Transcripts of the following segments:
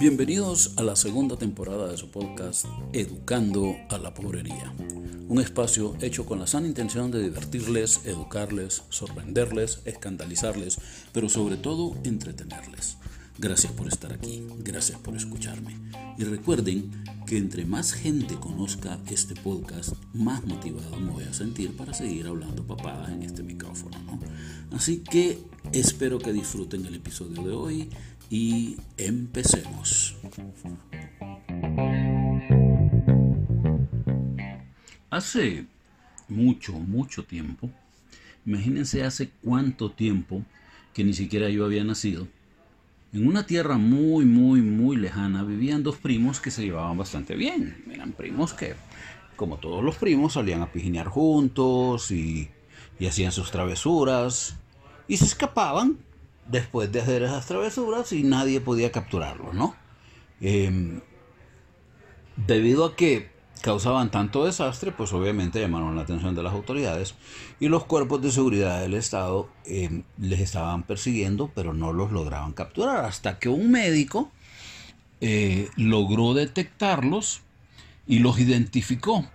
Bienvenidos a la segunda temporada de su podcast Educando a la Pobrería, un espacio hecho con la sana intención de divertirles, educarles, sorprenderles, escandalizarles, pero sobre todo entretenerles. Gracias por estar aquí, gracias por escucharme. Y recuerden que entre más gente conozca este podcast, más motivado me voy a sentir para seguir hablando papadas en este micrófono. Así que espero que disfruten el episodio de hoy y empecemos. Hace mucho, mucho tiempo, imagínense hace cuánto tiempo que ni siquiera yo había nacido, en una tierra muy, muy, muy lejana vivían dos primos que se llevaban bastante bien. Eran primos que, como todos los primos, salían a pijinear juntos y, y hacían sus travesuras y se escapaban después de hacer esas travesuras y nadie podía capturarlos, ¿no? Em, debido a que causaban tanto desastre, pues obviamente llamaron la atención de las autoridades y los cuerpos de seguridad del Estado em, les estaban persiguiendo, pero no los lograban capturar, hasta que un médico eh, logró detectarlos y los identificó.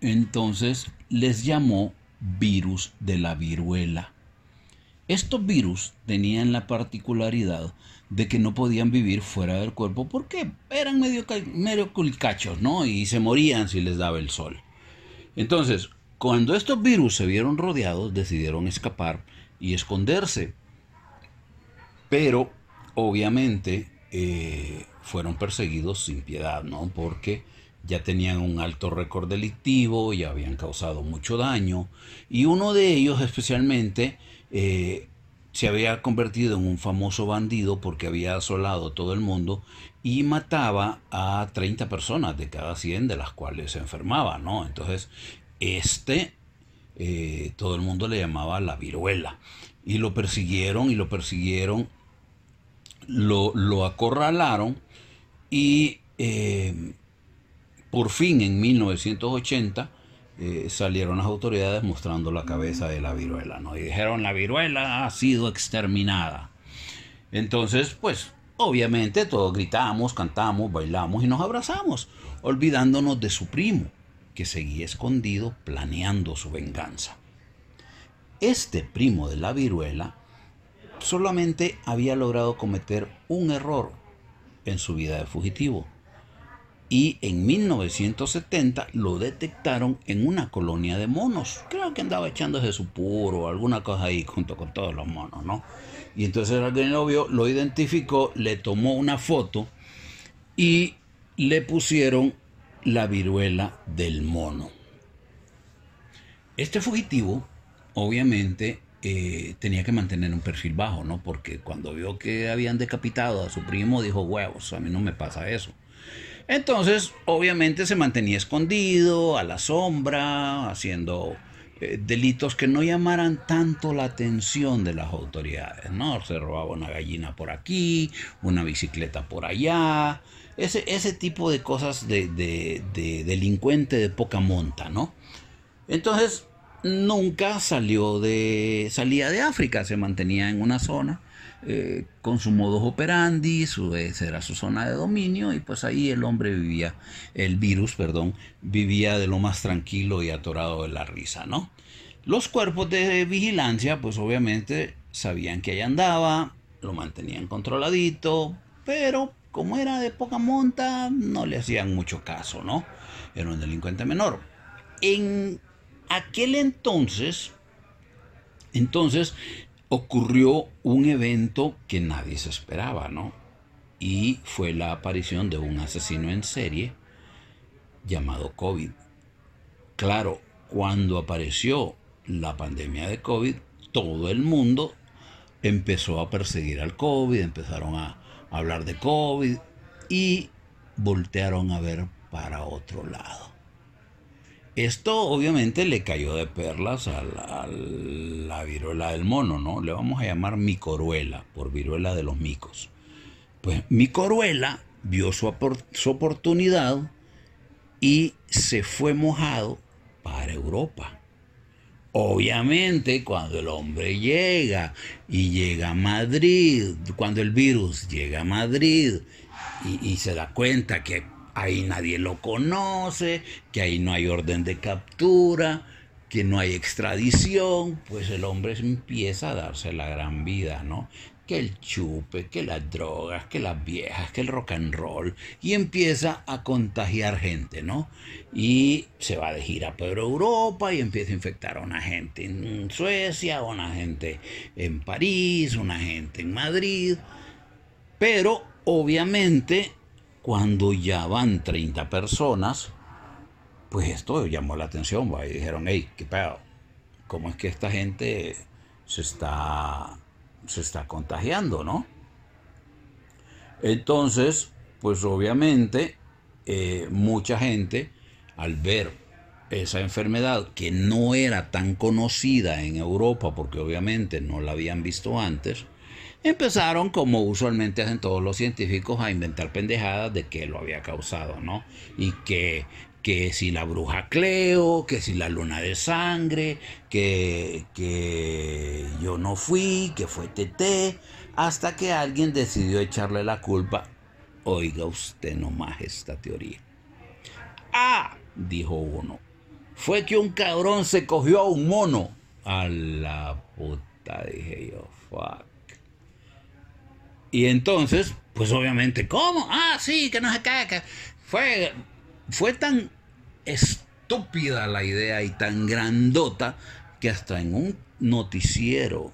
Entonces les llamó virus de la viruela. Estos virus tenían la particularidad de que no podían vivir fuera del cuerpo porque eran medio, medio culcachos, ¿no? Y se morían si les daba el sol. Entonces, cuando estos virus se vieron rodeados, decidieron escapar y esconderse. Pero, obviamente, eh, fueron perseguidos sin piedad, ¿no? Porque ya tenían un alto récord delictivo, ya habían causado mucho daño, y uno de ellos especialmente eh, se había convertido en un famoso bandido porque había asolado todo el mundo y mataba a 30 personas de cada 100 de las cuales se enfermaba, ¿no? Entonces, este, eh, todo el mundo le llamaba la viruela. Y lo persiguieron y lo persiguieron, lo, acorralaron y eh, por fin en 1980 eh, salieron las autoridades mostrando la cabeza de la viruela, ¿no? Y dijeron, la viruela ha sido exterminada. Entonces, pues, obviamente todos gritamos, cantamos, bailamos y nos abrazamos, olvidándonos de su primo, que seguía escondido planeando su venganza. Este primo de la viruela solamente había logrado cometer un error en su vida de fugitivo y en 1970 lo detectaron en una colonia de monos. Creo que andaba echándose su puro o alguna cosa ahí junto con todos los monos, ¿no? Y entonces alguien lo vio, lo identificó, le tomó una foto y le pusieron la viruela del mono. Este fugitivo, obviamente, eh, tenía que mantener un perfil bajo, ¿no? Porque cuando vio que habían decapitado a su primo, dijo, huevos, a mí no me pasa eso. Entonces, obviamente se mantenía escondido, a la sombra, haciendo eh, delitos que no llamaran tanto la atención de las autoridades, ¿no? Se robaba una gallina por aquí, una bicicleta por allá, ese, ese tipo de cosas de, de delincuente de poca monta, ¿no? Entonces, nunca salió de, salía de África, se mantenía en una zona eh, con su modus operandi, su, esa era su zona de dominio y pues ahí el hombre vivía, el virus, perdón, vivía de lo más tranquilo y atorado de la risa, ¿no? Los cuerpos de vigilancia pues obviamente sabían que ahí andaba, lo mantenían controladito, pero como era de poca monta no le hacían mucho caso, ¿no? Era un delincuente menor. En aquel entonces, entonces ocurrió un evento que nadie se esperaba, ¿no? Y fue la aparición de un asesino en serie llamado COVID. Claro, cuando apareció la pandemia de COVID, todo el mundo empezó a perseguir al COVID, empezaron a hablar de COVID y voltearon a ver para otro lado. Esto obviamente le cayó de perlas a la, viruela del mono, ¿no? Le vamos a llamar micoruela, por viruela de los micos. Pues micoruela vio su, su oportunidad y se fue mojado para Europa. Obviamente, cuando el hombre llega y llega a Madrid, cuando el virus llega a Madrid y, y, se da cuenta que ahí nadie lo conoce, que ahí no hay orden de captura, que no hay extradición, pues el hombre empieza a darse la gran vida, ¿no? que el chupe, que las drogas, que las viejas, que el rock and roll, y empieza a contagiar gente, ¿no? Y se va de gira por Europa y empieza a infectar a una gente en Suecia, a una gente en París, una gente en Madrid, pero obviamente cuando ya van 30 personas, pues esto llamó la atención, y dijeron, hey, qué pedo, ¿cómo es que esta gente se está se está contagiando, ¿no? Entonces, pues obviamente eh, mucha gente al ver esa enfermedad que no era tan conocida en Europa, porque obviamente no la habían visto antes, empezaron, como usualmente hacen todos los científicos, a inventar pendejadas de qué lo había causado, ¿no? Y que que si la bruja Cleo, que si la luna de sangre, que, que yo no fui, que fue TT, hasta que alguien decidió echarle la culpa. Oiga usted nomás esta teoría. Ah, dijo uno, fue que un cabrón se cogió a un mono. A la puta, dije yo, fuck. Y entonces, pues obviamente, ¿cómo? Ah, sí, que no se cae. Fue fue tan estúpida la idea y tan grandota que hasta en un noticiero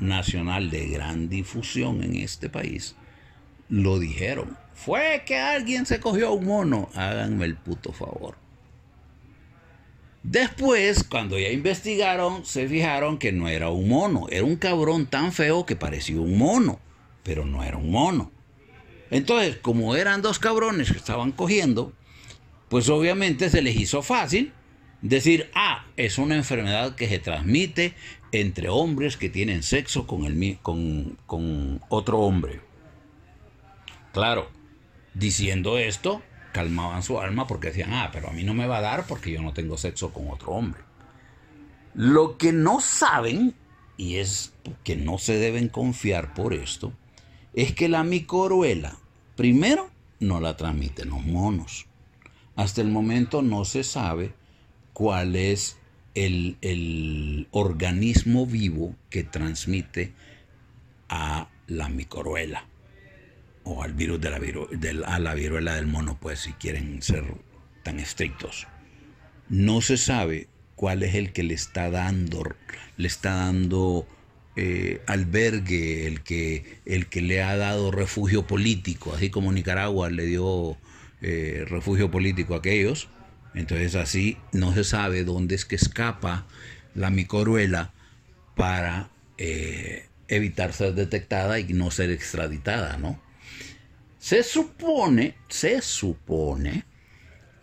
nacional de gran difusión en este país lo dijeron. Fue que alguien se cogió un mono. Háganme el puto favor. Después, cuando ya investigaron, se fijaron que no era un mono. Era un cabrón tan feo que parecía un mono, pero no era un mono. Entonces, como eran dos cabrones que estaban cogiendo, pues obviamente se les hizo fácil decir, ah, es una enfermedad que se transmite entre hombres que tienen sexo con, el, con, con otro hombre. Claro, diciendo esto, calmaban su alma porque decían, ah, pero a mí no me va a dar porque yo no tengo sexo con otro hombre. Lo que no saben, y es que no se deben confiar por esto, es que la micoruela, primero, no la transmiten los monos. Hasta el momento no se sabe cuál es el, organismo vivo que transmite a la microruela o al virus de la, a la viruela del mono, pues si quieren ser tan estrictos. No se sabe cuál es el que le está dando, le está dando eh, albergue, el que, el que le ha dado refugio político, así como Nicaragua le dio eh, refugio político aquellos. Entonces así no se sabe dónde es que escapa la micoruela para eh, evitar ser detectada y no ser extraditada, ¿no? Se supone, se supone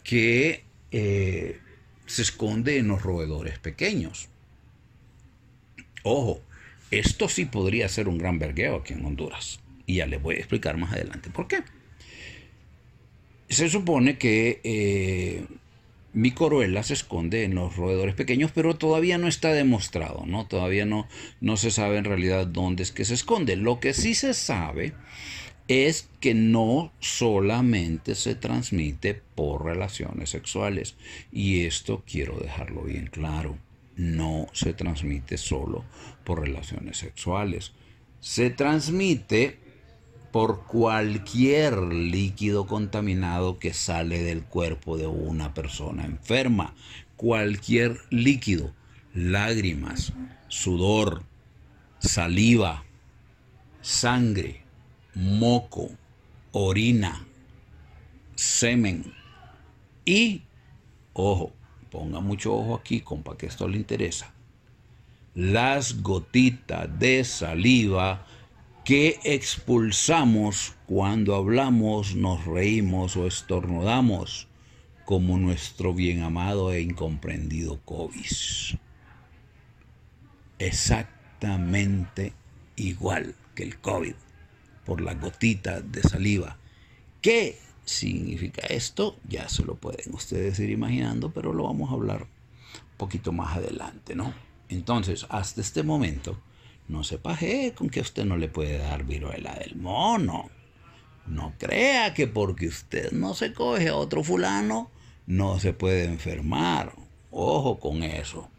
que se esconde en los roedores pequeños. Ojo, esto sí podría ser un gran vergueo aquí en Honduras. Y ya les voy a explicar más adelante por qué. Se supone que eh, mi coroela se esconde en los roedores pequeños, pero todavía no está demostrado, ¿no? Todavía no, no se sabe en realidad dónde es que se esconde. Lo que sí se sabe es que no solamente se transmite por relaciones sexuales. Y esto quiero dejarlo bien claro. No se transmite solo por relaciones sexuales. Se transmite por cualquier líquido contaminado que sale del cuerpo de una persona enferma. Cualquier líquido, lágrimas, sudor, saliva, sangre, moco, orina, semen y, ojo, ponga mucho ojo aquí, compa, que esto le interesa, las gotitas de saliva que expulsamos cuando hablamos, nos reímos o estornudamos, como nuestro bien amado e incomprendido COVID. Exactamente igual que el COVID, por la gotita de saliva. ¿Qué significa esto? Ya se lo pueden ustedes ir imaginando, pero lo vamos a hablar un poquito más adelante, ¿no? Entonces, hasta este momento, no se paje con que usted no le puede dar viruela del mono. No crea que porque usted no se coge a otro fulano, no se puede enfermar. Ojo con eso.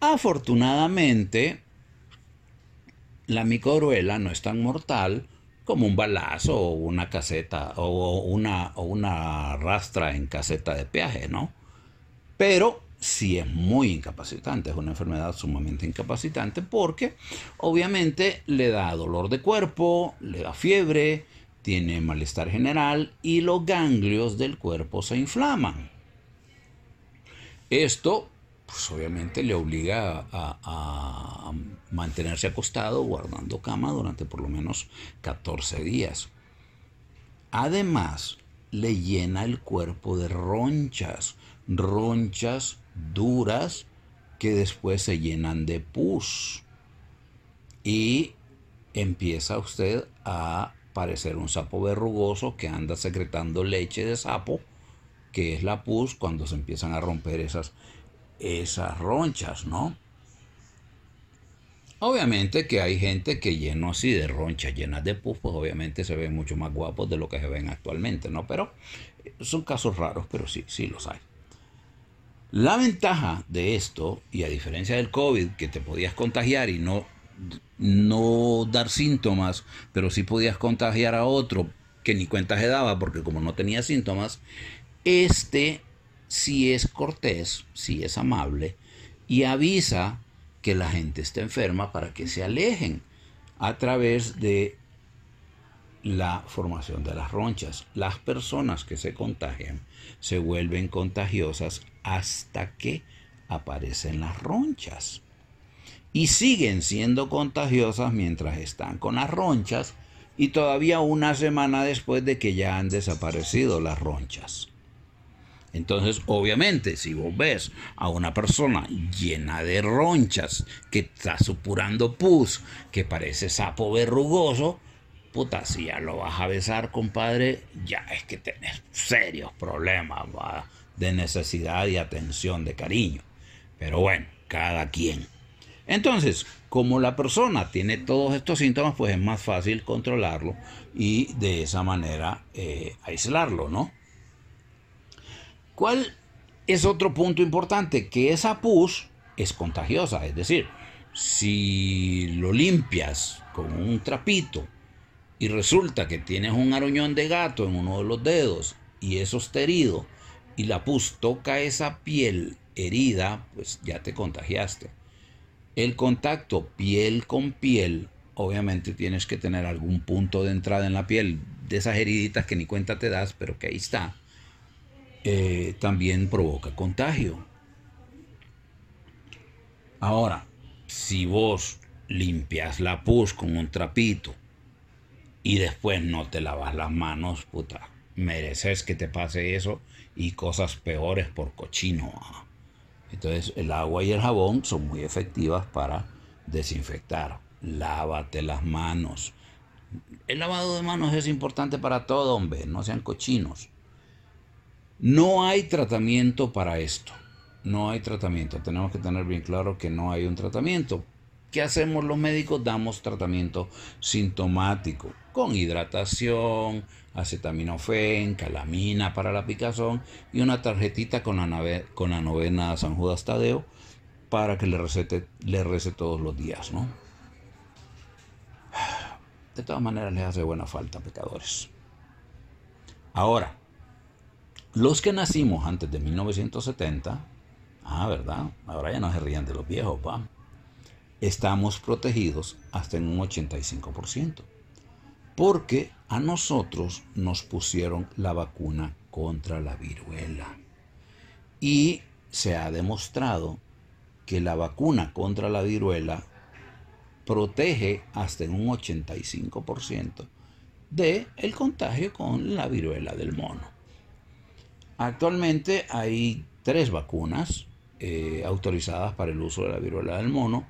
Afortunadamente, la microruela no es tan mortal como un balazo o una caseta o una, una rastra en caseta de peaje, ¿no? Pero sí es muy incapacitante, es una enfermedad sumamente incapacitante porque obviamente le da dolor de cuerpo, le da fiebre, tiene malestar general y los ganglios del cuerpo se inflaman. Esto pues obviamente le obliga a, mantenerse acostado guardando cama durante por lo menos 14 días. Además, le llena el cuerpo de ronchas, ronchas duras que después se llenan de pus. Y empieza usted a parecer un sapo verrugoso que anda secretando leche de sapo, que es la pus cuando se empiezan a romper esas esas ronchas, ¿no? Obviamente que hay gente que lleno así de ronchas llenas de pus, pues obviamente se ven mucho más guapos de lo que se ven actualmente, ¿no? Pero son casos raros, pero sí, sí los hay. La ventaja de esto, y a diferencia del COVID, que te podías contagiar y no, no dar síntomas, pero sí podías contagiar a otro que ni cuenta se daba porque como no tenía síntomas, este si es cortés, si es amable, y avisa que la gente está enferma para que se alejen a través de la formación de las ronchas. Las personas que se contagian se vuelven contagiosas hasta que aparecen las ronchas. Y siguen siendo contagiosas mientras están con las ronchas y todavía una semana después de que ya han desaparecido las ronchas. Entonces, obviamente, si vos ves a una persona llena de ronchas, que está supurando pus, que parece sapo verrugoso, puta, si ya lo vas a besar, compadre, ya es que tenés serios problemas de necesidad y atención, de cariño. Pero bueno, cada quien. Entonces, como la persona tiene todos estos síntomas, pues es más fácil controlarlo y de esa manera eh, aislarlo, ¿no? ¿Cuál es otro punto importante? Que esa pus es contagiosa, es decir, si lo limpias con un trapito y resulta que tienes un aruñón de gato en uno de los dedos y es herido y la pus toca esa piel herida, pues ya te contagiaste. El contacto piel con piel, obviamente tienes que tener algún punto de entrada en la piel de esas heriditas que ni cuenta te das, pero que ahí está eh, también provoca contagio. Ahora, si vos limpias la pus con un trapito y después no te lavas las manos, puta, mereces que te pase eso y cosas peores por cochino. Entonces el agua y el jabón son muy efectivas para desinfectar. Lávate las manos. El lavado de manos es importante para todo, hombre, no sean cochinos. No hay tratamiento para esto. No hay tratamiento. Tenemos que tener bien claro que no hay un tratamiento. ¿Qué hacemos los médicos? Damos tratamiento sintomático con hidratación, acetaminofén, calamina para la picazón y una tarjetita con la, con la novena San Judas Tadeo para que le recete, le recete todos los días, ¿no? De todas maneras les hace buena falta, pecadores. Ahora, los que nacimos antes de 1970, ah, ¿verdad? Ahora ya no se rían de los viejos, va. Estamos protegidos hasta en un 85%. Porque a nosotros nos pusieron la vacuna contra la viruela. Y se ha demostrado que la vacuna contra la viruela protege hasta en un 85% de el contagio con la viruela del mono. Actualmente hay tres vacunas eh, autorizadas para el uso de la viruela del mono,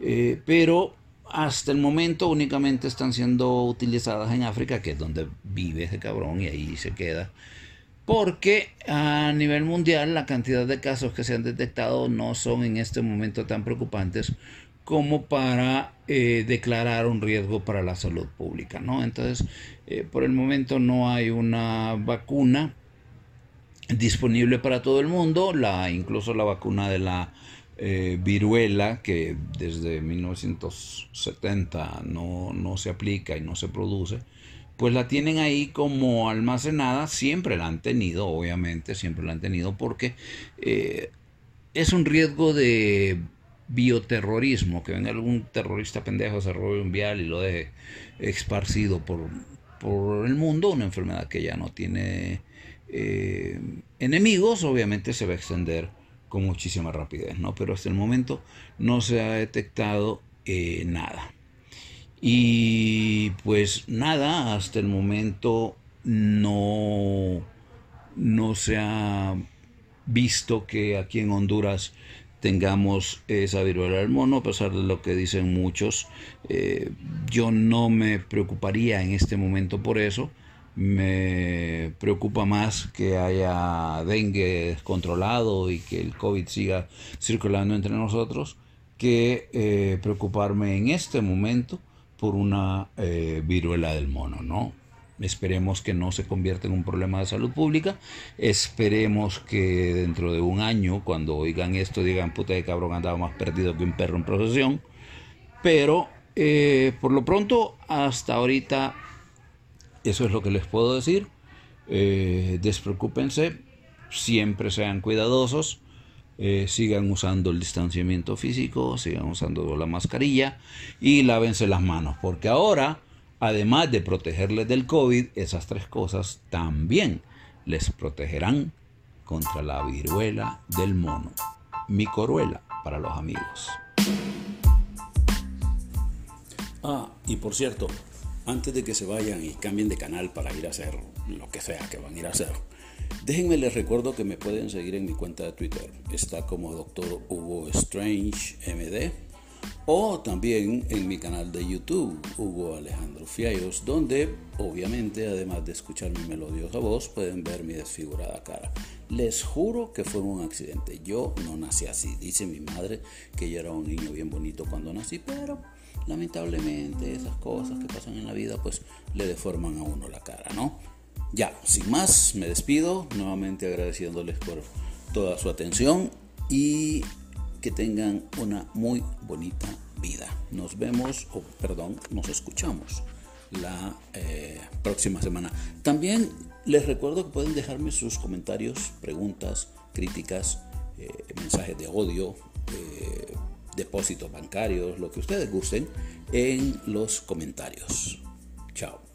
eh, pero hasta el momento únicamente están siendo utilizadas en África, que es donde vive ese cabrón y ahí se queda, porque a nivel mundial la cantidad de casos que se han detectado no son en este momento tan preocupantes como para eh, declarar un riesgo para la salud pública. ¿no? Entonces, por el momento no hay una vacuna disponible para todo el mundo, la, incluso la vacuna de la eh, viruela, que desde 1970 no, no se aplica y no se produce, pues la tienen ahí como almacenada, siempre la han tenido, obviamente, siempre la han tenido, porque eh, es un riesgo de bioterrorismo, que venga algún terrorista pendejo, se robe un vial y lo deje esparcido por, por el mundo, una enfermedad que ya no tiene eh, enemigos, obviamente se va a extender con muchísima rapidez, ¿no? Pero hasta el momento no se ha detectado eh, nada. Y pues nada, hasta el momento no, no se ha visto que aquí en Honduras tengamos esa viruela del mono, a pesar de lo que dicen muchos. Eh, yo no me preocuparía en este momento por eso. Me preocupa más que haya dengue descontrolado y que el COVID siga circulando entre nosotros que eh, preocuparme en este momento por una eh, viruela del mono, ¿no? Esperemos que no se convierta en un problema de salud pública. Esperemos que dentro de un año, cuando oigan esto, digan, puta de cabrón, andaba más perdido que un perro en procesión. Pero eh, por lo pronto, hasta ahorita, eso es lo que les puedo decir. Eh, despreocúpense, siempre sean cuidadosos. Eh, sigan usando el distanciamiento físico, sigan usando la mascarilla y lávense las manos, porque ahora, además de protegerles del COVID, esas tres cosas también les protegerán contra la viruela del mono. Mi coruela para los amigos. Ah, y por cierto, antes de que se vayan y cambien de canal para ir a hacer lo que sea que van a ir a hacer, Déjenme les recuerdo que me pueden seguir en mi cuenta de Twitter. Está como Dr. Hugo Strange MD. O también en mi canal de YouTube, Hugo Alejandro Fiallos, donde obviamente además de escuchar mi melodiosa voz, pueden ver mi desfigurada cara. Les juro que fue un accidente. Yo no nací así. Dice mi madre que yo era un niño bien bonito cuando nací, pero lamentablemente esas cosas que pasan en la vida pues le deforman a uno la cara, ¿no? Ya, sin más, me despido, nuevamente agradeciéndoles por toda su atención y que tengan una muy bonita vida. Nos vemos, o perdón, nos escuchamos la eh, próxima semana. También les recuerdo que pueden dejarme sus comentarios, preguntas, críticas, eh, mensajes de odio, eh, depósitos bancarios, lo que ustedes gusten, en los comentarios. Chao.